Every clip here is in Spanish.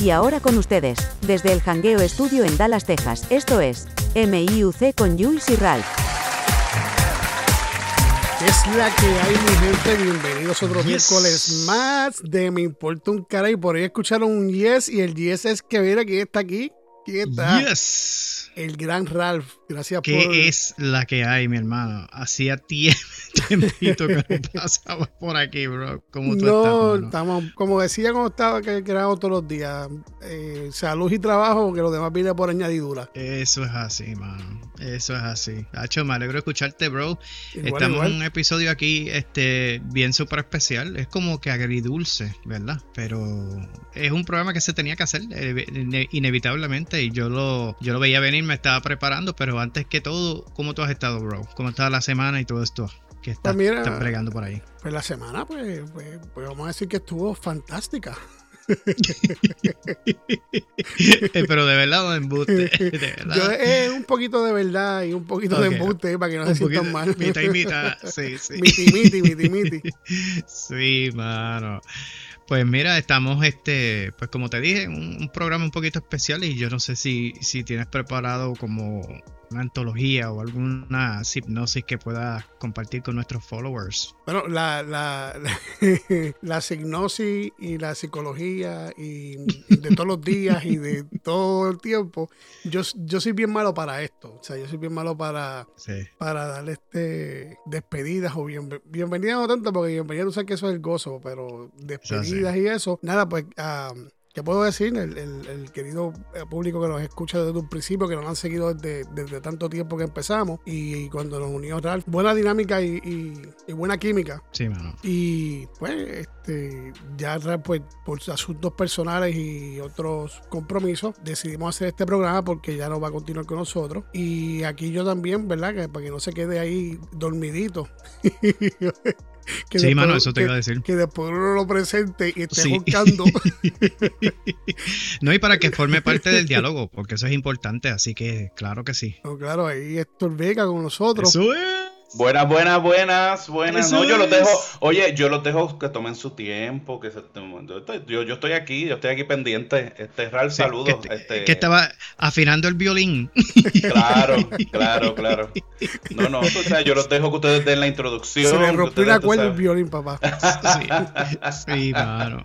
Y ahora con ustedes, desde el Hangueo Estudio en Dallas, Texas, esto es MIUC con Jules y Ralph. Es la que hay, mi gente. Bienvenidos a otro miércoles más de Me Importa un Cara. Y por ahí escucharon un yes. Y el yes es que mira quién está aquí. ¿Quién está? Yes. El gran Ralph. Gracias ¿Qué por. es la que hay, mi hermano? Hacía tiempo tiempito que no pasaba por aquí, bro. ¿Cómo tú no, estás, estamos, como decía cuando estaba que grabamos todos los días, eh, salud y trabajo, que los demás viene por añadidura. Eso es así, mano. Eso es así. Hacho, me alegro de escucharte, bro. Igual, Estamos igual. en un episodio aquí este, bien súper especial. Es como que agridulce, ¿verdad? Pero es un programa que se tenía que hacer eh, ine- inevitablemente y yo lo, yo lo veía venir, me estaba preparando, pero antes que todo, ¿cómo tú has estado, bro? ¿Cómo estaba la semana y todo esto que estás, Pues mira, estás bregando por ahí? Pues la semana, pues, pues, pues vamos a decir que estuvo fantástica. Eh, pero de verdad o de embuste, de verdad. Yo, eh, un poquito de verdad y un poquito de embuste para que no se Un sientan poquito- mal. mitad y mitad, sí, sí. miti, miti, miti, miti. Sí, mano. Pues mira, estamos, este, pues como te dije, un, un programa un poquito especial y yo no sé si, si tienes preparado como una antología o alguna hipnosis que puedas compartir con nuestros followers. Bueno, la, la, la signosis y la psicología y, de todos los días y de todo el tiempo, yo, yo soy bien malo para esto. O sea, yo soy bien malo para, Sí. para darle este despedidas o bien, bienvenidas no tanto, porque bienvenida tú sabes que eso es el gozo, pero despedidas y eso. Nada, pues, ah, ¿qué puedo decir? El, el- el querido eh, público que nos escucha desde un principio, que nos han seguido desde, desde tanto tiempo que empezamos y, cuando nos unió Ralph, buena dinámica y, y- y buena química. Sí, mano. Y pues, este, ya Ralph, pues, por asuntos personales y otros compromisos, decidimos hacer este programa porque ya no va a continuar con nosotros. Y aquí yo también, ¿verdad? Que para que no se quede ahí dormidito. Que Sí, mano, eso te que- iba a decir. Que después uno lo presente y esté Sí. buscando. No, y para que forme parte del diálogo, porque eso es importante, así que claro que sí. No, claro, ahí Héctor Vega con nosotros. Eso es. Buenas, buenas, buenas, buenas. Eso No, yo los dejo, oye, yo los dejo que tomen su tiempo, que se yo, estoy, yo, estoy aquí, yo estoy aquí pendiente. Este, Ralph, Sí, saludos. que, este, que estaba afinando el violín. Claro, claro, claro. No, no, o sea, yo los dejo que ustedes den la introducción. Se le rompió tú cuerda el violín, papá. Sí, sí, mano.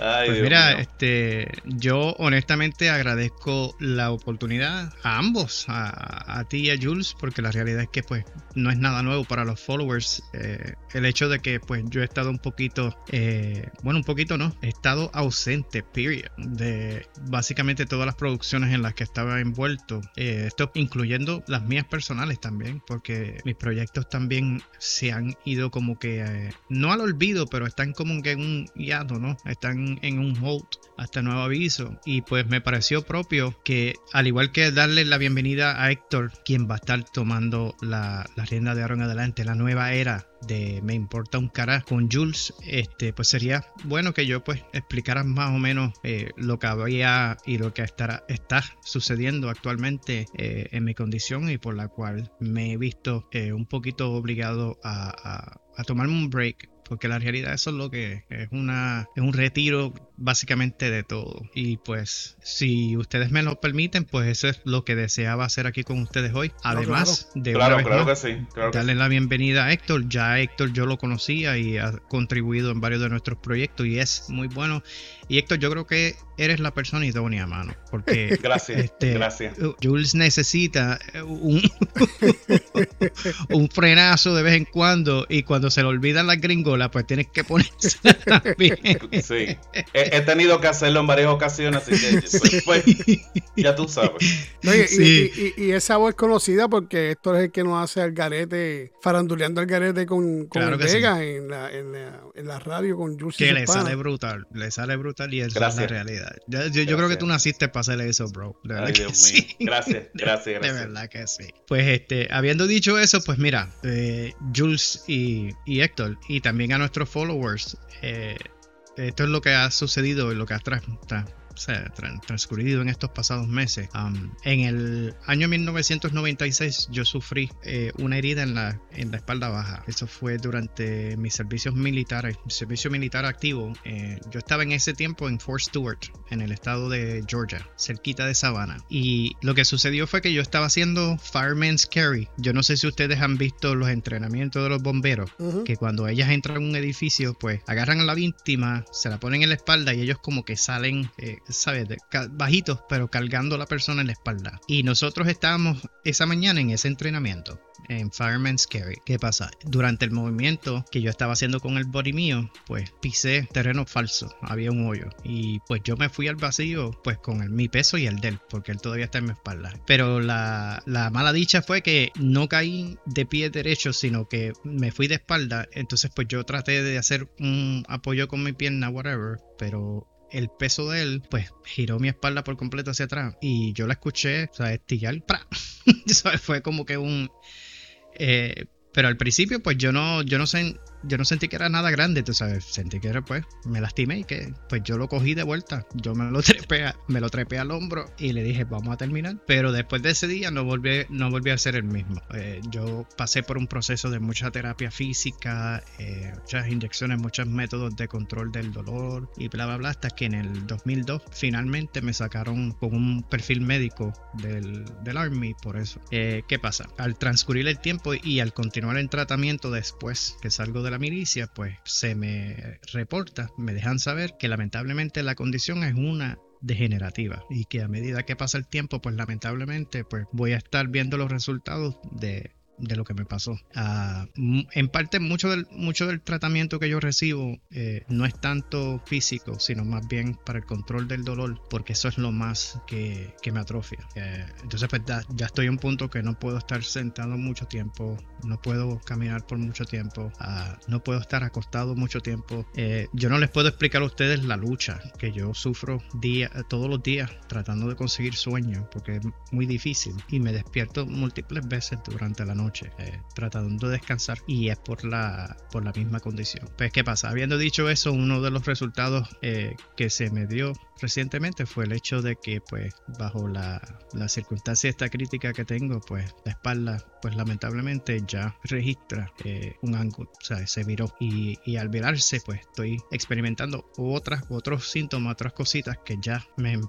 Ay, Pues Dios mira, mío. este, yo honestamente agradezco la oportunidad a ambos, a, a ti y a Jules, porque la realidad es que pues no es nada nuevo para los followers. eh, el hecho de que pues yo he estado un poquito, eh, bueno, un poquito no, he estado ausente, period, de básicamente todas las producciones en las que estaba envuelto. Eh, esto incluyendo las mías personales también, porque mis proyectos también se han ido como que, eh, no al olvido, pero están como que en un hiato, ¿no? Están en un hold hasta nuevo aviso. Y pues me pareció propio que, al igual que darle la bienvenida a Héctor, quien va a estar tomando la, la rienda de ahora adelante, la nueva era de Me Importa un Cara con Jules, este, pues sería bueno que yo pues explicara más o menos eh, lo que había y lo que estará, está sucediendo actualmente eh, en mi condición y por la cual me he visto eh, un poquito obligado a, a- a tomarme un break porque la realidad eso es lo que es una es un retiro básicamente de todo y pues si ustedes me lo permiten pues eso es lo que deseaba hacer aquí con ustedes hoy además de una Claro, vez claro que sí. Claro que darle sí. la bienvenida a Héctor. Ya Héctor yo lo conocía y ha contribuido en varios de nuestros proyectos y es muy bueno. Y Héctor, yo creo que eres la persona idónea, mano, porque Gracias, este, gracias. Jules necesita un, un frenazo de vez en cuando y cuando se le olvidan las gringolas, pues tienes que ponerse bien. Sí. he tenido que hacerlo en varias ocasiones, así que pues, pues, ya tú sabes. No, y, y- Sí. y- y- y esa voz es conocida porque esto es el que nos hace al garete, faranduleando al garete con, con Claro sí. En, la, en, la, en la radio con Jules y Que le sale brutal, le sale brutal y es la Gracias. realidad. Yo, yo- yo creo que tú naciste para hacer eso, bro. De verdad Ay, que Dios mío. sí. Gracias, gracias, De gracias. verdad que sí. Pues este, habiendo dicho eso, pues mira, eh, Jules y, y Héctor, y también a nuestros followers, eh, esto es lo que ha sucedido y lo que ha tra- tra- transcurrido en estos pasados meses. en el año 1996 yo sufrí eh, una herida en la, en la espalda baja. Eso fue durante mis servicios militares, mi servicio militar activo. Eh, yo estaba en ese tiempo en Fort Stewart, en el estado de Georgia, cerquita de Savannah. Y lo que sucedió fue que yo estaba haciendo Fireman's Carry. Yo no sé si ustedes han visto los entrenamientos de los bomberos, que cuando ellas entran a un edificio, pues agarran a la víctima, se la ponen en la espalda y ellos como que salen, eh, ¿sabes? bajitos, pero cargando la persona en la espalda. Y nosotros estábamos esa mañana en ese entrenamiento en Fireman's Carry. ¿Qué pasa? Durante el movimiento que yo estaba haciendo con el body mío, pues pisé terreno falso, había un hoyo. Y pues yo me fui al vacío, pues con el, mi peso y el del, porque él todavía está en mi espalda. Pero la, la mala dicha fue que no caí de pie derecho, sino que me fui de espalda. Entonces pues yo traté de hacer un apoyo con mi pierna, whatever, pero el peso de él, pues giró mi espalda por completo hacia atrás y yo la escuché, o sea, estillar, ¡pra! Fue como que un... Eh, pero al principio, pues yo no, yo no sé, yo no sentí que era nada grande, tú sabes, sentí que era pues, me lastimé y que pues yo lo cogí de vuelta, yo me lo trepé, me lo trepé al hombro y le dije vamos a terminar, pero después de ese día no volví, no volví a ser el mismo, eh, yo pasé por un proceso de mucha terapia física, eh, muchas inyecciones, muchos métodos de control del dolor y bla bla bla, hasta que en el 2002 finalmente me sacaron con un perfil médico del, del Army por eso. Eh, ¿Qué pasa? Al transcurrir el tiempo y al continuar el tratamiento después que salgo de la milicia, pues se me reporta, me dejan saber que lamentablemente la condición es una degenerativa y que a medida que pasa el tiempo, pues lamentablemente, pues voy a estar viendo los resultados de de lo que me pasó. Ah, en parte, mucho del, mucho del tratamiento que yo recibo eh, no es tanto físico, sino más bien para el control del dolor, porque eso es lo más que, que me atrofia. Eh, entonces, pues ya, estoy en un punto que no puedo estar sentado mucho tiempo, no puedo caminar por mucho tiempo, ah, no puedo estar acostado mucho tiempo. Eh, yo no les puedo explicar a ustedes la lucha que yo sufro día, todos los días tratando de conseguir sueño, porque es muy difícil y me despierto múltiples veces durante la noche eh, tratando de descansar y es por la, por la misma condición. Pues, ¿qué pasa? Habiendo dicho eso, uno de los resultados eh, que se me dio recientemente fue el hecho de que, pues, bajo la, la circunstancia esta crítica que tengo, pues, la espalda, pues, lamentablemente ya registra eh, un ángulo, o sea, se viró. Y, al virarse, pues, estoy experimentando otras, otros síntomas, otras cositas que ya me,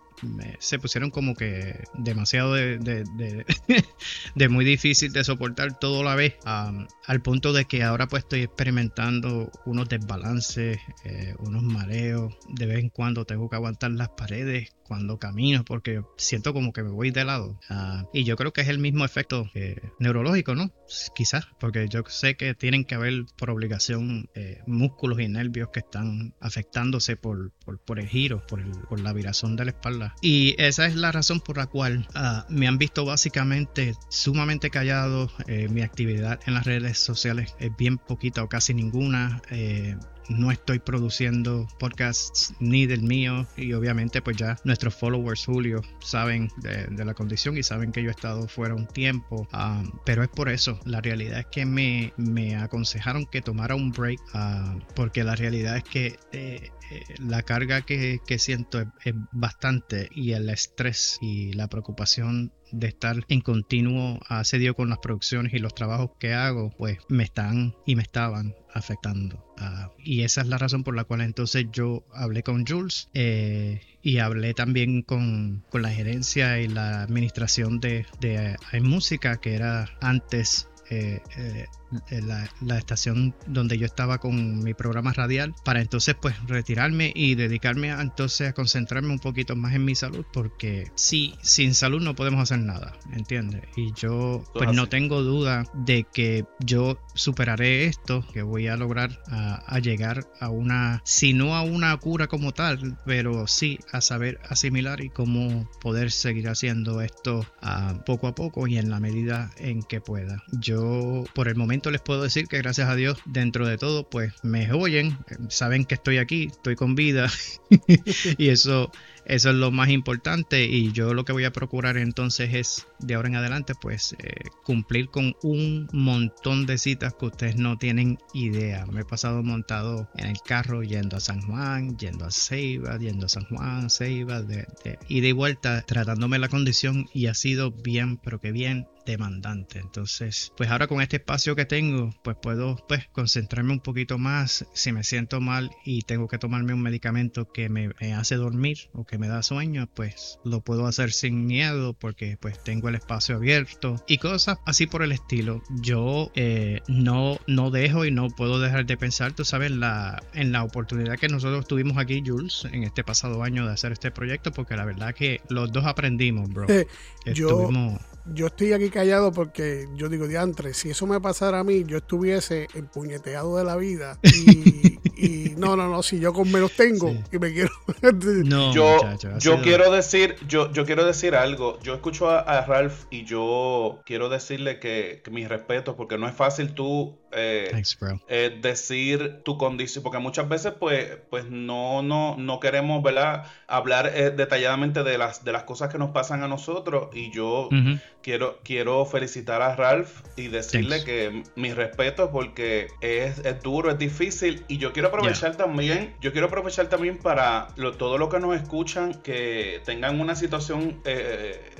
se pusieron como que demasiado de, de, de, de muy difícil de soportar todo a la vez, al punto de que ahora pues estoy experimentando unos desbalances, eh, unos mareos, de vez en cuando tengo que aguantar las paredes cuando camino porque siento como que me voy de lado. Ah, y yo creo que es el mismo efecto eh, neurológico, ¿no? Quizás, porque yo sé que tienen que haber por obligación eh, músculos y nervios que están afectándose por, por, el giro, por, el, por la virazón de la espalda. Y esa es la razón por la cual ah, me han visto básicamente sumamente callado, eh, mi actividad en las redes sociales es bien poquita o casi ninguna. Eh, no estoy produciendo podcasts ni del mío y obviamente pues ya nuestros followers Julio saben de, la condición y saben que yo he estado fuera un tiempo ah, pero es por eso la realidad es que me, me aconsejaron que tomara un break ah, porque la realidad es que eh, la carga que, siento es, bastante y el estrés y la preocupación de estar en continuo asedio con las producciones y los trabajos que hago, pues me están y me estaban afectando. Ah, y esa es la razón por la cual entonces yo hablé con Jules eh, y hablé también con, la gerencia y la administración de, de música que era antes eh, eh, la, estación donde yo estaba con mi programa radial para entonces pues retirarme y dedicarme a, entonces a concentrarme un poquito más en mi salud porque sí, sin salud no podemos hacer nada, ¿entiendes? Y yo pues no tengo duda de que yo superaré esto, que voy a lograr a, llegar a una, si no a una cura como tal, pero sí a saber asimilar y cómo poder seguir haciendo esto a poco a poco y en la medida en que pueda. Yo por el momento les puedo decir que gracias a Dios, dentro de todo, pues me oyen, saben que estoy aquí, estoy con vida y eso eso es lo más importante y yo lo que voy a procurar entonces es de ahora en adelante pues eh, cumplir con un montón de citas que ustedes no tienen idea. Me he pasado montado en el carro yendo a San Juan, yendo a Ceiba, yendo a San Juan, Ceiba, de, de vuelta, tratándome la condición y ha sido bien, pero que bien demandante. Entonces, pues ahora con este espacio que tengo, pues puedo pues concentrarme un poquito más si me siento mal y tengo que tomarme un medicamento que me, hace dormir o que me da sueño, pues lo puedo hacer sin miedo porque pues tengo el espacio abierto y cosas así por el estilo. Yo eh, no, no dejo y no puedo dejar de pensar, tú sabes, la, en la oportunidad que nosotros tuvimos aquí, Jules, en este pasado año de hacer este proyecto, porque la verdad que los dos aprendimos, bro. Eh, yo, yo estoy aquí callado porque yo digo, diantre, si eso me pasara a mí, yo estuviese empuñeteado de la vida. Y, no, no, no, si yo con menos tengo y me quiero. no, yo, yo quiero decir, yo, yo quiero decir algo. Yo escucho a, Ralph y yo quiero decirle que, que mis respetos, porque no es fácil tú eh, eh, decir tu condición, porque muchas veces pues, pues no, no, no queremos ¿verdad? hablar eh, detalladamente de las, de las cosas que nos pasan a nosotros. Y yo quiero, quiero felicitar a Ralph y decirle que mis respetos porque es, duro, es difícil. Y yo quiero aprovechar también, yo quiero aprovechar también para todo lo que nos escuchan que tengan una situación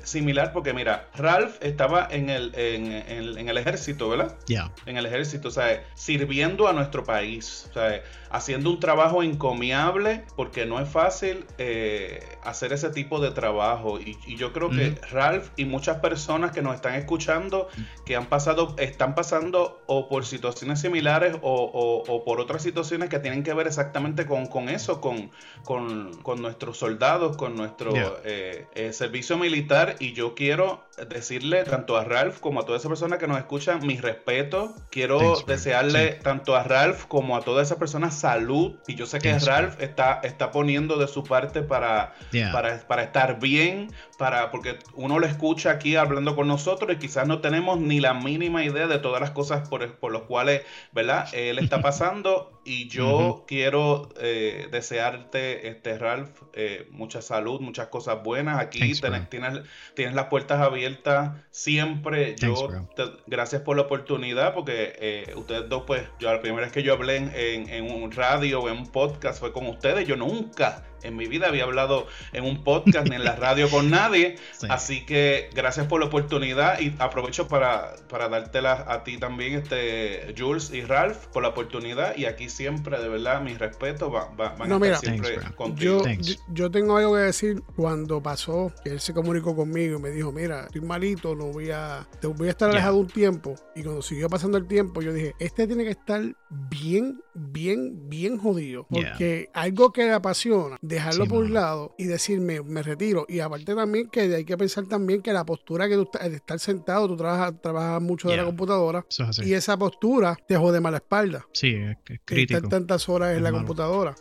similar porque mira, Ralph estaba en el, en, en, el ejército, ¿verdad? Ya. En el ejército o sea, sirviendo a nuestro país, o sea, haciendo un trabajo encomiable, porque no es fácil eh, hacer ese tipo de trabajo. Y, yo creo que Ralph y muchas personas que nos están escuchando, que han pasado, están pasando o por situaciones similares o, por otras situaciones que tienen que ver exactamente con, con eso, con, con, nuestros soldados, con nuestro eh, eh, servicio militar. Y yo quiero decirle tanto a Ralph como a toda esa persona que nos escuchan mi respeto. Quiero desearle tanto a Ralph como a todas esas personas salud. Y yo sé que Ralph está, está poniendo de su parte para, para, para, estar bien, para, porque uno lo escucha aquí hablando con nosotros y quizás no tenemos ni la mínima idea de todas las cosas por, por las cuales, ¿verdad? Él está pasando. Y yo quiero eh, desearte, este, Ralph, eh, mucha salud, muchas cosas buenas. Aquí tienes, tienes, las puertas abiertas siempre. yo, gracias por la oportunidad, porque eh, ustedes dos, pues, yo la primera vez que yo hablé en, en un radio o en un podcast fue con ustedes. Yo nunca en mi vida había hablado en un podcast ni en la radio con nadie. Así que gracias por la oportunidad y aprovecho para, para dártela a ti también, este Jules y Ralph, por la oportunidad. Y aquí siempre, de verdad, mis respetos van a estar siempre contigo. Yo, tengo algo que decir cuando pasó, que él se comunicó conmigo y me dijo, mira, estoy malito, no voy a, te voy a estar alejado un tiempo. Y cuando siguió pasando el tiempo, yo dije, este tiene que estar bien, bien, bien jodido. Porque algo que le apasiona dejarlo por un lado y decirme, me retiro. Y aparte también que hay que pensar también que la postura que tú de estar sentado, tú trabajas, trabajas mucho de la computadora y esa postura te jode más la espalda. Sí, es, crítico. Estar tantas horas en la computadora.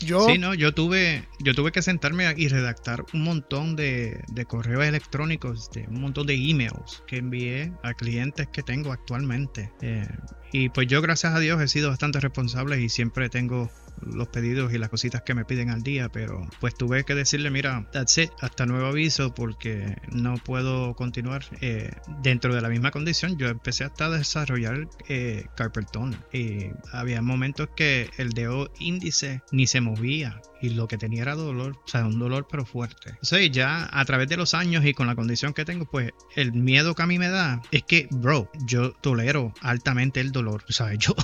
Yo, sí, no, yo tuve, yo tuve que sentarme y redactar un montón de, de correos electrónicos, de un montón de emails que envié a clientes que tengo actualmente. Eh, y pues yo, gracias a Dios, he sido bastante responsable y siempre tengo los pedidos y las cositas que me piden al día, pero pues tuve que decirle, mira, that's it, hasta nuevo aviso porque no puedo continuar eh, dentro de la misma condición. Yo empecé hasta a desarrollar eh, y había momentos que el dedo índice ni se movía y lo que tenía era dolor, o sea, un dolor pero fuerte. Entonces ya a través de los años y con la condición que tengo, pues el miedo que a mí me da es que, bro, yo tolero altamente el dolor, o sea, yo,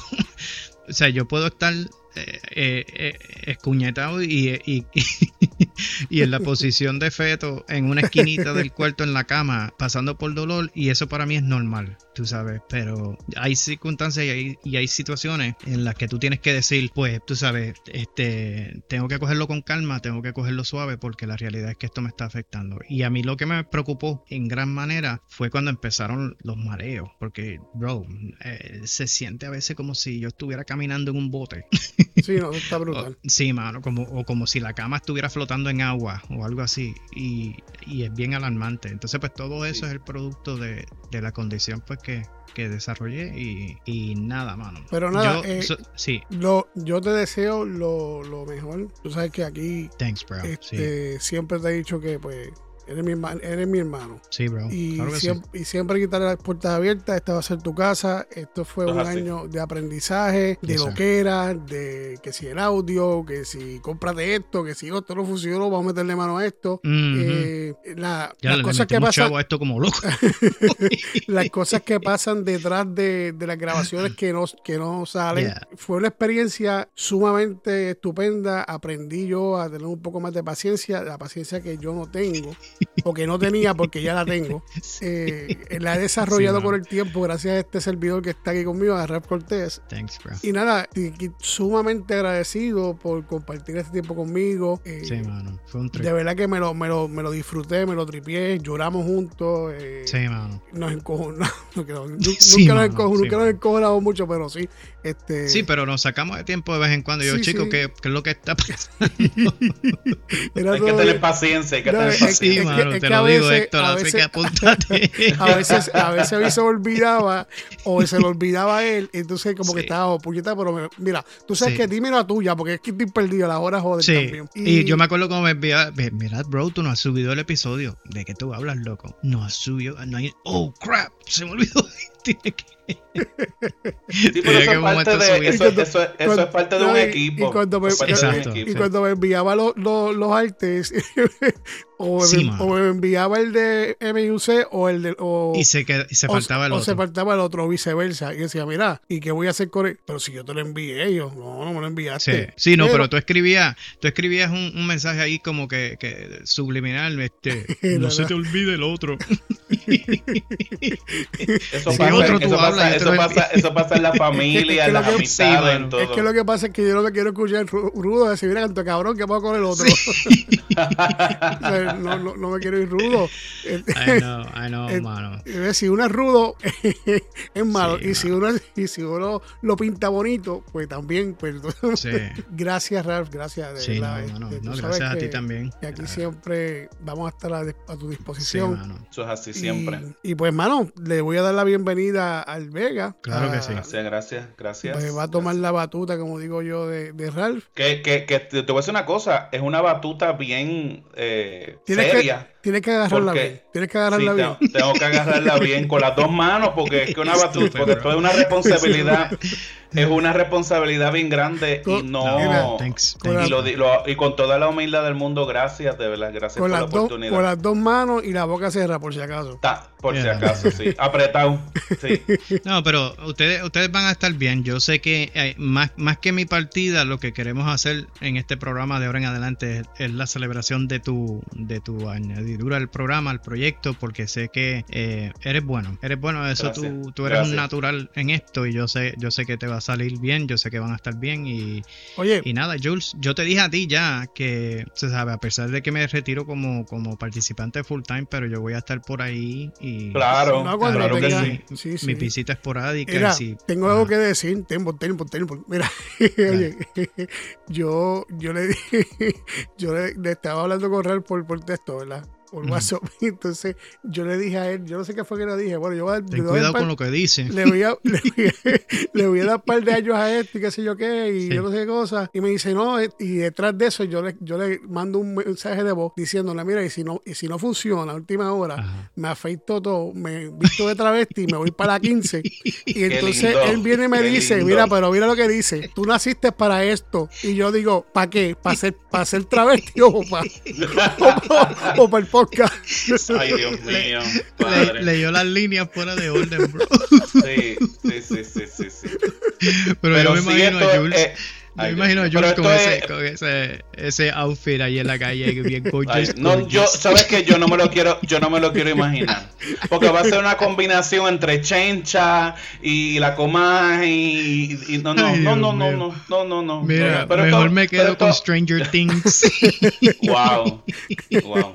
o sea, yo puedo estar eh, eh, eh, escuñetado y, y, y, en la posición de feto en una esquinita del cuarto en la cama pasando por dolor y eso para mí es normal tú sabes, pero hay circunstancias y hay, y hay, situaciones en las que tú tienes que decir, pues, tú sabes, este, tengo que cogerlo con calma, tengo que cogerlo suave porque la realidad es que esto me está afectando. Y a mí lo que me preocupó en gran manera fue cuando empezaron los mareos, porque, bro, eh, se siente a veces como si yo estuviera caminando en un bote. Sí, no, está brutal. sí, mano, como, o como si la cama estuviera flotando en agua o algo así y, y es bien alarmante. Entonces pues todo eso es el producto de, de la condición pues que, que desarrollé y, y nada, mano. Pero nada, yo, eh, so- sí, Lo, yo te deseo lo, lo mejor. Tú sabes que aquí thanks, bro. sí, este, siempre te he dicho que pues eres mi, hermano, eres mi hermano. sí, bro. Y, Claro que sí. siempre, y siempre quitarle las puertas abiertas. Esta va a ser tu casa. Esto fue un así. año de aprendizaje, de lo que era, de que si el audio, que si cómprate esto, que si esto no funcionó, vamos a meterle mano a esto. Ujú. Eh, la- ya las le cosas que pasan a esto como loco. las cosas que pasan detrás de, de las grabaciones que no, que no salen. Yeah. Fue una experiencia sumamente estupenda. Aprendí yo a tener un poco más de paciencia, la paciencia que yo no tengo, o que no tenía porque ya la tengo. Eh, la he desarrollado Sí, con el tiempo gracias a este servidor que está aquí conmigo, a Rap Cortés. Thanks, bro. Y nada, y- y sumamente agradecido por compartir este tiempo conmigo. Eh, Sí, mano. Fue un trip. de verdad que me lo, me, lo, me lo disfruté, me lo tripié, lloramos juntos. eh, Sí, mano. nos encojonamos. No, no, nu- Sí, nunca, mano, nos, enco- sí, nunca nos encojonamos mucho, pero sí. Este, Sí, pero nos sacamos de tiempo de vez en cuando. Yo, Sí, chico, sí. ¿qué, ¿qué es lo que está pasando? Hay que tener paciencia, hay que No, tener paciencia. Es te que a lo digo, veces- Héctor, a así veces- que apúntate. A veces, a veces a mí se me olvidaba o se le olvidaba a él, entonces como que estaba oh, puñeta, pero me- mira, tú sabes Sí. que dime la tuya, porque es que estoy perdido, las horas joder Sí, también. y yo me acuerdo como me enviaba, "Ve, mira, bro, tú no has subido el episodio. ¿De qué tú hablas, loco? No has subido, no hay, oh, crap, se me olvidó. Tiene que- Sí, pero Tenía eso que es parte de, subir. eso, eso, eso es Cuando- parte de no, un equipo. Y cuando me, Exacto. y cuando me enviaba los, los, los artes, o, me, Sí, o me enviaba el de MUC o el de. O, y se, qued- y se o- faltaba el o otro. se faltaba el otro, o viceversa. Y decía, mira, ¿y qué voy a hacer con él? Pero si yo te lo envié, yo, no, no me lo enviaste. sí, no, pero, tú escribías, tú escribías un, un mensaje ahí como que, que subliminal, este, no se te olvide el otro. Eso, pasa, otro tú eso, hablas, pasa, eso, lo pasa, eso pasa en la familia, Es que en lo las que- amistades, sí, en todo. Es que lo que pasa es que yo no me quiero escuchar ru- rudo decir, mira, canto cabrón, ¿qué puedo con el otro? O sea, no, no, no me quiero ir rudo. I know, I know, Eh, mano. eh, si uno es rudo, es malo. Sí, y, si uno, y si uno lo pinta bonito, pues también. Pues, Sí, gracias, Ralph, gracias. De sí, no, este, tú no, sabes gracias a ti que- también. que aquí Ah, siempre vamos a estar a, a tu Sí, disposición. mano. Eso es así siempre. Y, y pues, mano, le voy a dar la bienvenida al Vega. Claro que Ah, sí. Gracias, gracias, gracias. Pues va a tomar la batuta, como digo yo, de, de Ralph. Que, que, que te, te voy a decir una cosa, es una batuta bien eh, Tienes que, seria. tienes que agarrarla Porque- bien. Tienes que Sí, agarrarla bien. tengo, tengo que agarrarla bien con las dos manos porque es que una batuta, porque esto es una responsabilidad, es una responsabilidad bien grande y no, Mira, Thanks, thanks. y, lo di- lo- y con toda la humildad del mundo, gracias, de verdad, gracias Con por la oportunidad. con las dos manos y la boca cerrada, por si acaso. Ta, por si Yeah. acaso, sí, apretado, sí. No, pero ustedes, ustedes van a estar bien. Yo sé que eh, más, más que mi partida, lo que queremos hacer en este programa de ahora en adelante es, es la celebración de tu, de tu añadidura al programa, al proyecto, porque sé que eh, eres bueno. Eres bueno, eso tú, tú eres un Gracias. natural en esto y yo sé, yo sé que te va a salir bien, yo sé que van a estar bien y, Oye, y nada, Jules, yo te dije a ti ya que, se sabe, a pesar de que me retiro como, como participante full time, pero yo voy a estar por ahí y Claro, No, claro que tenga- sí. sí, sí. mi visita esporádica Mira, y tengo algo que decir. Tempo, tempo, tempo. Mira, oye, yo, yo le dije, yo le, le estaba hablando con Real por, por texto, ¿verdad? Por. WhatsApp. Entonces, yo le dije a él, yo no sé qué fue que le dije. Bueno, yo voy a, le ten voy a dar cuidado par- con lo que dices. le voy, a, le, voy a, le voy a dar un par de años a este y qué sé yo qué, y Sí. yo no sé qué cosa. Y me dice, no, eh, y detrás de eso yo le, yo le mando un mensaje de voz diciéndole, mira, y si no, y si no funciona a última hora, Ajá. me afeito todo, me visto de travesti y me voy para la 15. Y entonces lindo, él viene y me qué dice, lindo. mira, pero mira lo que dice, tú naciste para esto. Y yo digo, ¿para qué? ¿Para ser, para ser travesti o para, o, o para el podcast? Ay, Dios mío, Le- padre. leyó las líneas fuera de orden, bro. Sí, sí, sí, sí, sí, sí. Pero, yo me imagino a Jules. eh, yo me imagino a. Jules Pero con, ese, es- con ese, ese outfit ahí en la calle, bien Ay, gorgeous. no, yo, sabes que yo no me lo quiero, yo no me lo quiero imaginar, porque va a ser una combinación entre chencha y la comaje y, y no, no, Ay, no, no, no, no, no, no, no. Mira, Pero mejor esto- me pero quedo con esto- Stranger Things. Wow, wow.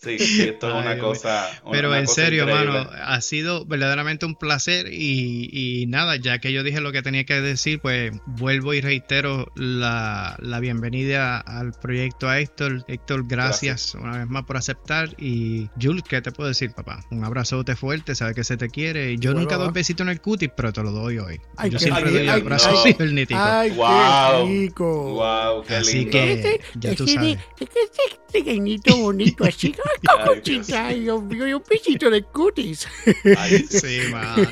Sí, esto es una cosa. Pero en serio, mano, ha sido verdaderamente un placer y, nada, ya que yo dije lo que tenía que decir, pues vuelvo y reitero la, bienvenida al proyecto a Héctor. Héctor, gracias, una vez más por aceptar. Y Jules, ¿qué te puedo decir, papá? Un abrazote fuerte, sabes que se te quiere. Yo nunca doy besito en el cutis, pero te lo doy hoy. yo siempre doy el abrazo ay, Ay, wow. qué rico. Wow, qué Así que ya tú sabes. Pequeñito, bonito, así, cocochita, y un pisito de cutis. Ay, sí, mano.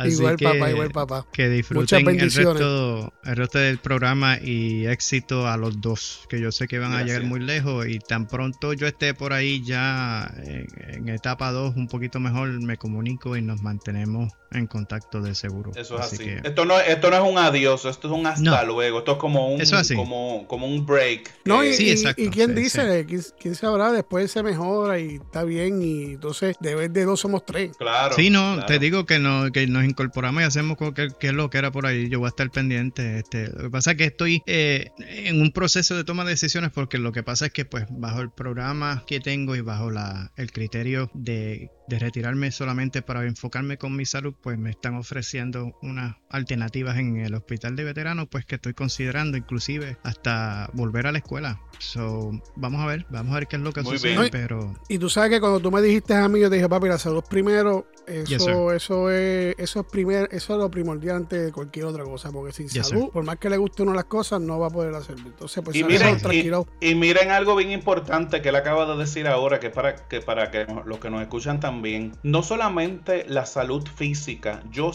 igual papá, igual papá. Que disfruten el resto, el resto del programa y éxito a los dos, que yo sé que van a llegar muy lejos y tan pronto yo esté por ahí ya en, etapa 2 un poquito mejor, me comunico y nos mantenemos en contacto de seguro. Eso es así. Esto, no, esto no es un adiós, esto es un hasta luego, esto es como un, Como, como un break. No, y, sí, exacto, y, quién dice quién, sabrá, después se mejora y está bien y entonces de vez de dos somos tres. Claro. Sí, no, te digo que, no, que nos incorporamos y hacemos cualquier que es lo que era por ahí. Yo voy a estar pendiente. Este, lo que pasa es que estoy eh, en un proceso de toma de decisiones porque lo que pasa es que pues bajo el programa que tengo y bajo la, el criterio de de retirarme solamente para enfocarme con mi salud, pues me están ofreciendo unas alternativas en el hospital de veteranos, pues que estoy considerando inclusive hasta volver a la escuela. So, vamos a ver, vamos a ver qué es lo que sucede, pero... Y tú sabes que cuando tú me dijiste a mí, yo te dije, papi, la salud primero, eso, eso es, eso es primer, eso es lo primordial antes de cualquier otra cosa, porque sin salud, por más que le guste uno las cosas, no va a poder hacerlo. Entonces, pues y miren, y, miren algo bien importante que él acaba de decir ahora, que para que para que los que nos escuchan también no solamente la salud física, yo,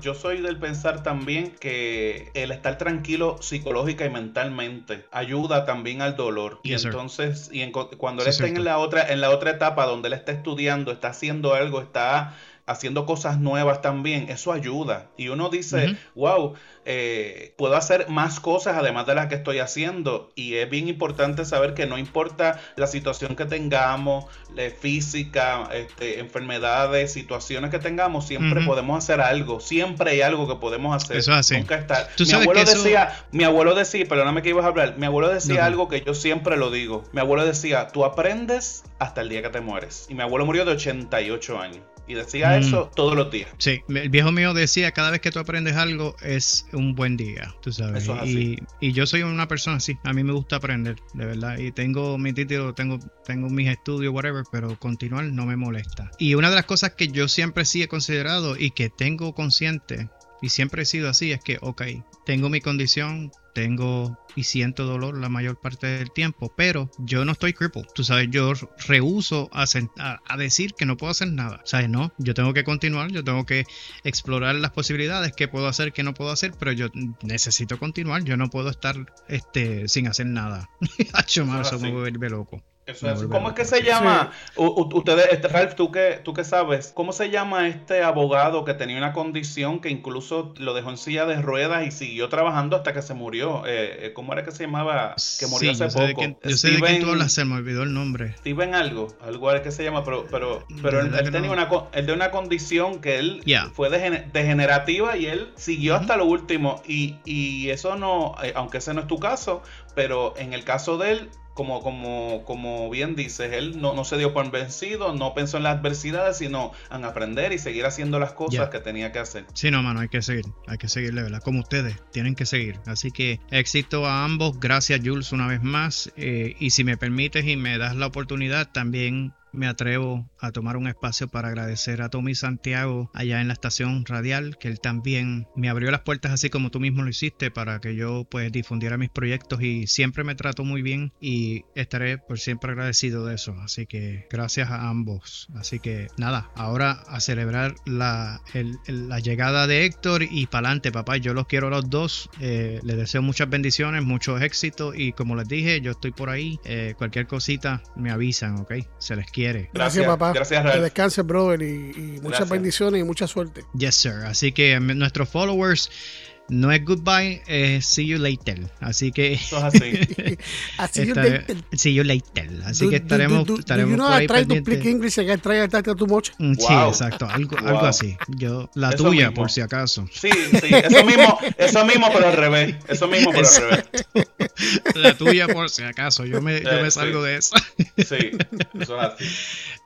yo soy del pensar también que el estar tranquilo psicológica y mentalmente ayuda también al dolor. y entonces, y cuando él está en la, otra, en la otra etapa donde él está estudiando, está haciendo algo, está haciendo cosas nuevas también, eso ayuda. Y uno dice, wow, eh, puedo hacer más cosas además de las que estoy haciendo. Y es bien importante saber que no importa la situación que tengamos, la física, este, enfermedades, situaciones que tengamos, siempre podemos hacer algo. Siempre hay algo que podemos hacer. Eso es Nunca estar. mi abuelo decía, mi abuelo decía, perdóname que ibas a hablar, mi abuelo decía algo que yo siempre lo digo. Mi abuelo decía, tú aprendes hasta el día que te mueres. Y mi abuelo murió de 88 años. Y decía mm. eso todos los días. Sí, el viejo mío decía, cada vez que tú aprendes algo es un buen día, tú sabes. y, y, yo soy una persona así, a mí me gusta aprender, de verdad. Y tengo mi título, tengo, tengo mis estudios, whatever, pero continuar no me molesta. Y una de las cosas que yo siempre sí he considerado y que tengo consciente, y siempre he sido así, es que, ok, tengo mi condición, tengo y siento dolor la mayor parte del tiempo, pero yo no estoy crippled. Tú sabes, yo rehuso a, a, decir que no puedo hacer nada. ¿Sabes? No, yo tengo que continuar, yo tengo que explorar las posibilidades, que puedo hacer, que no puedo hacer, pero yo necesito continuar. Yo no puedo estar este, sin hacer nada. Hacho, me vuelve loco. ¿Cómo es que se llama? Ustedes, este, Ralph, ¿tú que, tú que sabes, ¿cómo se llama este abogado que tenía una condición que incluso lo dejó en silla de ruedas y siguió trabajando hasta que se murió? Eh, eh ¿Cómo era que se llamaba? Que murió hace poco. yo sé de quién tú hablas, se me olvidó el nombre. Steven algo, algo era que se llama, pero, pero, pero él, tenía una, él de una condición que él fue degenerativa y él siguió hasta lo último. Y, y eso no, eh, aunque ese no es tu caso, pero en el caso de él, como, como, como bien dices, él no, no, se dio por vencido, no pensó en las adversidades, sino en aprender y seguir haciendo las cosas que tenía que hacer. Sí, no, mano, hay que seguir, hay que seguir, ¿verdad? Como ustedes, tienen que seguir. Así que éxito a ambos, gracias Jules una vez más, eh, y si me permites y me das la oportunidad, también me atrevo a tomar un espacio para agradecer a Tommy Santiago allá en la estación radial, que él también me abrió las puertas así como tú mismo lo hiciste para que yo pues difundiera mis proyectos y siempre me trató muy bien y estaré por siempre agradecido de eso. Así que gracias a ambos. Así que nada, ahora a celebrar la, la llegada de Héctor y para adelante, papá. Yo los quiero a los dos. Eh, les deseo muchas bendiciones, mucho éxito y como les dije, yo estoy por ahí. Eh, cualquier cosita me avisan, ¿ok? Se les quiere. Gracias, papá. Gracias, Que descanse, brother, y, muchas bendiciones y mucha suerte. Yes, sir. Así que nuestros followers no es goodbye, es see you later. Así que. Eso es así. Así te- see you later. Así Do- que estaremos, do- do- estaremos do you know por I ahí try to pendientes. speak English and I try to talk too much? Mm, Sí, exacto, algo, así. Yo, la Eso tuya, mismo. por si acaso. Sí, sí, eso mismo, eso mismo, pero al revés. Eso mismo, pero al revés. La tuya, por si acaso. Yo me, yo Eh, me sí. salgo de eso. Sí, eso es así.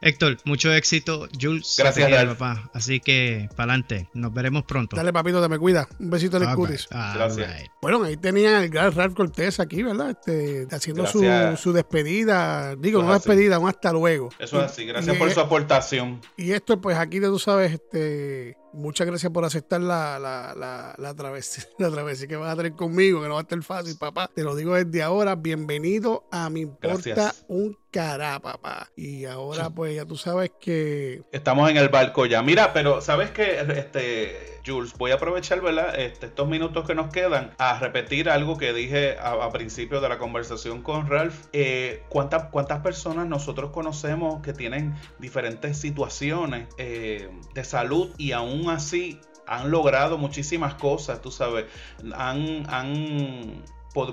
Héctor, mucho éxito. Jules, Gracias, papá. Así que, para adelante. Nos veremos pronto. Dale, papito, te me cuida. Un besito en el All right, Gracias. right. Bueno, ahí tenían al gran Ralph Cortés aquí, ¿verdad? Este, haciendo su, su despedida. Digo, no despedida, un hasta luego. Eso es así. Gracias Y- por su aportación. Y esto, pues aquí tú sabes, este, muchas gracias por aceptar la, la, la, la travesía, la travesía que vas a tener conmigo, que no va a estar fácil, papá. Te lo digo desde ahora, bienvenido a Me Importa Gracias. un cará, papá. Y ahora, pues ya tú sabes que Estamos en el barco ya. Mira, pero ¿sabes qué? Este, Jules, voy a aprovechar, ¿verdad? Este, estos minutos que nos quedan a repetir algo que dije a, a principio de la conversación con Ralph. Eh, ¿cuántas, ¿Cuántas personas nosotros conocemos que tienen diferentes situaciones eh, de salud y aún así han logrado muchísimas cosas, tú sabes? Han... han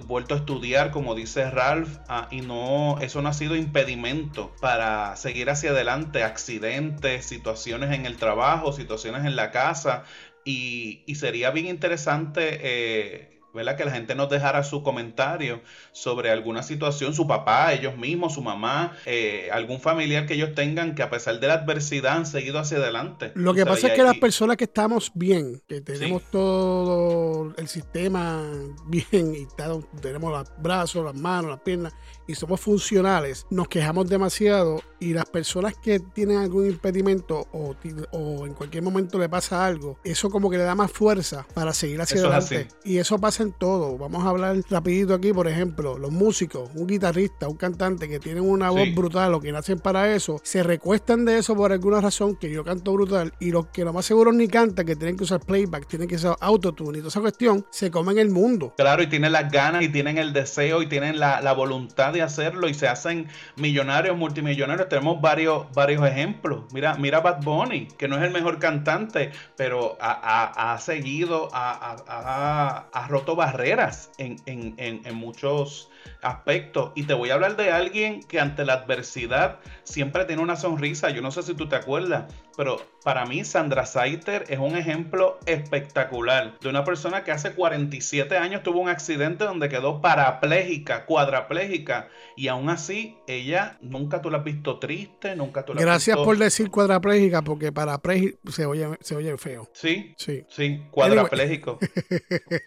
vuelto a estudiar, como dice Ralph, ah, y no, eso no ha sido impedimento para seguir hacia adelante, accidentes, situaciones en el trabajo, situaciones en la casa, y, y sería bien interesante, eh, ¿verdad? Que la gente nos dejara su comentario sobre alguna situación, su papá, ellos mismos, su mamá, eh, algún familiar que ellos tengan que a pesar de la adversidad han seguido hacia adelante. lo que pasa es que las personas que estamos bien, que tenemos todo el sistema bien y tenemos los brazos, las manos, las piernas y somos funcionales, nos quejamos demasiado y las personas que tienen algún impedimento o, o en cualquier momento le pasa algo, eso como que le da más fuerza para seguir hacia Eso es adelante. Y eso pasa en todo. Vamos a hablar rapidito aquí, por ejemplo, los músicos, un guitarrista, un cantante que tienen una Sí. voz brutal o que nacen para eso, se recuestan de eso por alguna razón que yo canto brutal y los que lo más seguro ni cantan, que tienen que usar playback, tienen que usar autotune y toda esa cuestión, se comen el mundo. Claro, y tienen las ganas y tienen el deseo y tienen la, la voluntad de hacerlo y se hacen millonarios, multimillonarios. Tenemos varios, varios ejemplos. Mira, mira Bad Bunny, que no es el mejor cantante, pero ha, ha- seguido, ha, ha- roto barreras en- en- en muchos aspectos. Y te voy a hablar de alguien que ante la adversidad siempre tiene una sonrisa. Yo no sé si tú te acuerdas, pero para mí Sandra Saiter es un ejemplo espectacular de una persona que hace 47 años tuvo un accidente donde quedó parapléjica, cuadrapléjica y aún así ella nunca tú la has visto triste, nunca tú la has Gracias visto- por decir cuadraplégica, porque parapléjica se oye, se oye feo. Sí, Sí. Sí, cuadrapléjico.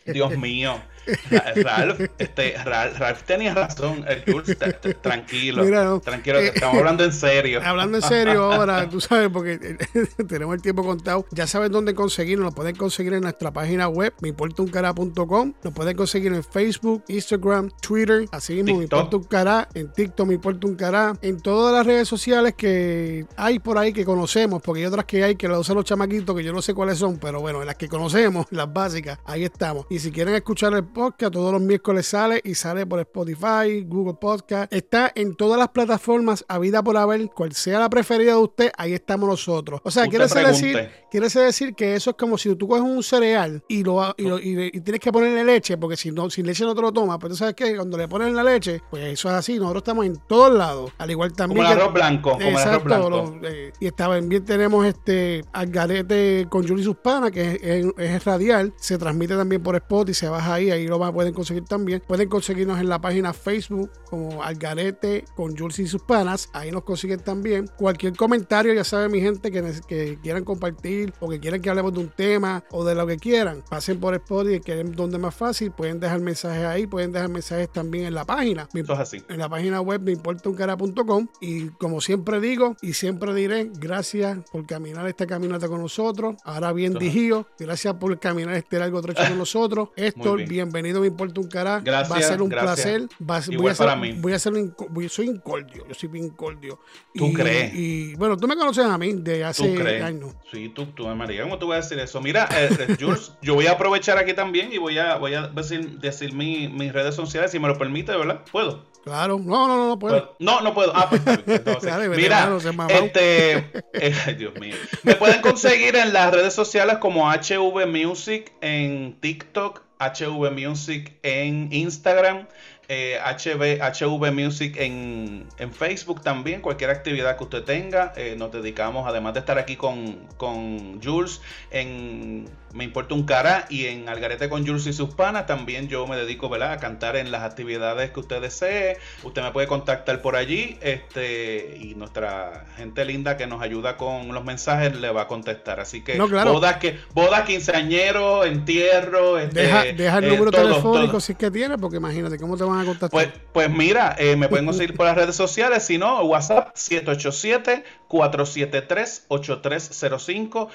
Dios mío. Ra- Ralph, este, Ra- Ralph tenía razón. El Jules, tranquilo. Mira, no. Tranquilo, que Eh, estamos hablando en serio. Hablando en serio ahora, tú sabes, porque tenemos el tiempo contado. Ya saben dónde conseguirnos. Nos pueden conseguir en nuestra página web, meimportauncara.com. Nos pueden conseguir en Facebook, Instagram, Twitter. Así mismo, me TikTok. importa un cará. En TikTok, me importa un cará. En todas las redes sociales que hay por ahí que conocemos, porque hay otras que hay que las usan los chamaquitos que yo no sé cuáles son, pero bueno, las que conocemos, las básicas, ahí estamos. Y si quieren escuchar el podcast, todos los miércoles sale y sale por Spotify, Google Podcast. Está en todas las plataformas, a vida por haber, cual sea la preferida de usted, ahí estamos nosotros. O sea, quiere decir, quiere decir que eso es como si tú coges un cereal y lo, y, lo- y le- y tienes que ponerle leche, porque si no, sin leche no te lo tomas. Pero tú sabes que cuando le ponen la leche, pues eso es así. Nosotros estamos en todos lados. Al igual también. Como el arroz blanco, como el arroz Exacto, blanco. eh, y está, también tenemos este Algarete con Julie Suspana, que es, es- es radial. Se transmite también por Spot y se baja ahí. Ahí lo pueden conseguir también. Pueden conseguirnos en la página Facebook como Algarete con Jules y Suspanas. Ahí nos consiguen también. Cualquier comentario, ya saben, mi gente, que, que quieran compartir o que quieran que hablemos de un tema o de lo que quieran, pasen por Spot y que es donde más fácil. Pueden dejar mensajes ahí. Pueden dejar mensajes también en la página. Me Eso es así. en la página web me importa un cara.com y como siempre digo y siempre diré gracias por caminar esta caminata con nosotros ahora bien dijío gracias por caminar este largo trecho con nosotros Héctor bien. bienvenido, me importa un carajo. Gracias. Va a ser un gracias. placer. Va, voy a ser, mí. Voy a ser un, voy- soy incordio. Yo soy bien incordio. ¿Tú y, crees? Y bueno, tú me conoces a mí de ¿Tú hace años. Sí, tú, tú, María, ¿cómo tú vas a decir eso? Mira, eh, eh, Jules, yo voy a aprovechar aquí también y voy a, voy a decir, decir mi- mis redes sociales, si me lo permite, ¿verdad? ¿Puedo? Claro. No, no, no, no puedo. No, no puedo. Ah, pues, está bien, entonces, Dale, mira, este, eh, Dios mío. Me pueden conseguir en las redes sociales como HV Music en TikTok, HV Music en Instagram, eh, HV, HV Music en, en Facebook también. Cualquier actividad que usted tenga, eh, nos dedicamos, además de estar aquí con, con Jules en Me Importa un Cara y en Algarete con Jules y sus panas, también yo me dedico ¿verdad? a cantar en las actividades que usted desee. Usted me puede contactar por allí este y nuestra gente linda que nos ayuda con los mensajes le va a contestar. Así que No, claro. bodas, que, bodas, quinceañeros, entierro, este, Deja, deja el eh, número todo, telefónico todo. si es que tiene, porque imagínate cómo te van a contactar. Pues, pues mira, eh, me pueden conseguir por las redes sociales, si no, WhatsApp 787-473-8305,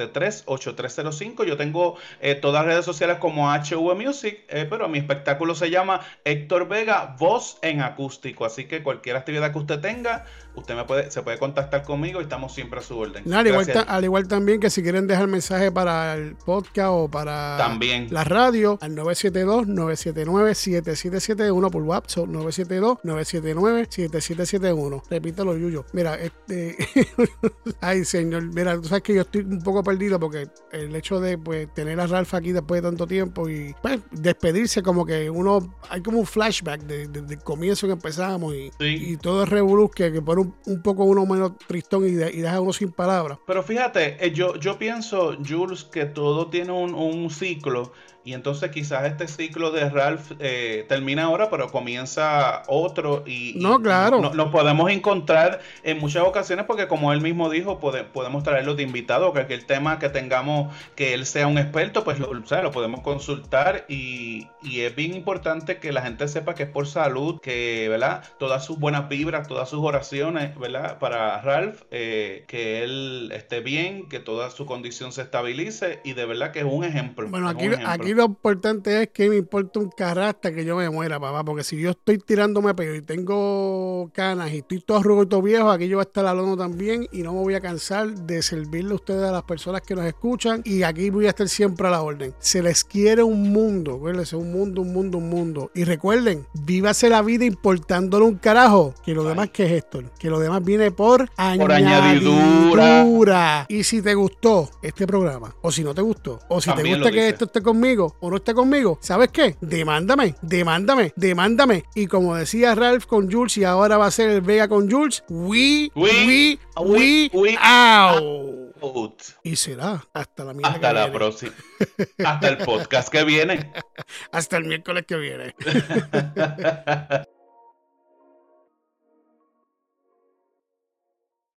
787-473-8305. Yo tengo eh, todas las redes sociales como HV Music, eh, pero mi espectáculo se llama Héctor Vega, voz en acústico. Así que cualquier actividad que usted tenga, usted me puede, se puede contactar conmigo y estamos siempre a su orden. No, al, igual Gracias. ta- al igual también que si quieren dejar mensaje para el podcast o para También. la radio, al 972-979-7771 por WhatsApp, 972-979-7771. Repítelo, Yuyo. Mira, este. Ay, señor. Mira, tú sabes que yo estoy un poco perdido porque el hecho de pues, tener a Ralph aquí después de tanto tiempo y pues, despedirse, como que uno. Hay como un flashback de- de- del comienzo que empezamos y, Sí. y todo es revolú que, que pone un, un poco uno menos tristón y, de- y deja uno sin palabras. Pero fíjate, eh, yo, yo pienso, Jules, que todo tiene un, un ciclo y entonces quizás este ciclo de Ralph eh, termina ahora, pero comienza otro y, y No, claro. no- nos podemos encontrar en muchas ocasiones porque como él mismo dijo, pode- podemos traerlo de invitado, cualquier tema que tengamos que él sea un experto, pues lo, o sea, lo podemos consultar y, y es bien importante que la gente sepa que es por salud, que, ¿verdad? Todas sus buenas vibras, todas sus oraciones, ¿verdad? Para Ralph, eh, que él esté bien, que toda su condición se estabilice y de verdad que es un ejemplo. Bueno, aquí, ejemplo. aquí lo importante es que me importa un carajo hasta que yo me muera, papá. Porque si yo estoy tirándome pelo y tengo canas y estoy todo arrugado y todo viejo, aquí yo voy a estar hablando también y no me voy a cansar de servirle a ustedes a las personas que nos escuchan. Y aquí voy a estar siempre a la orden. Se les quiere un mundo, acuérdense, un mundo, un mundo, un mundo. Y recuerden, vívase la vida importándole un carajo. Que lo demás, que es esto? Que lo demás viene por, añadidura. añadidura. Y si te gustó este programa, o si no te gustó, o si También te gusta que esto esté conmigo o no esté conmigo, ¿sabes qué? Demándame, demándame, demándame. Y como decía Ralph con Jules y ahora va a ser el Vega con Jules, we, we, We- we, we- out. Out. Y será hasta la Hasta que la viene. próxima. Hasta el podcast que viene. Hasta el miércoles que viene.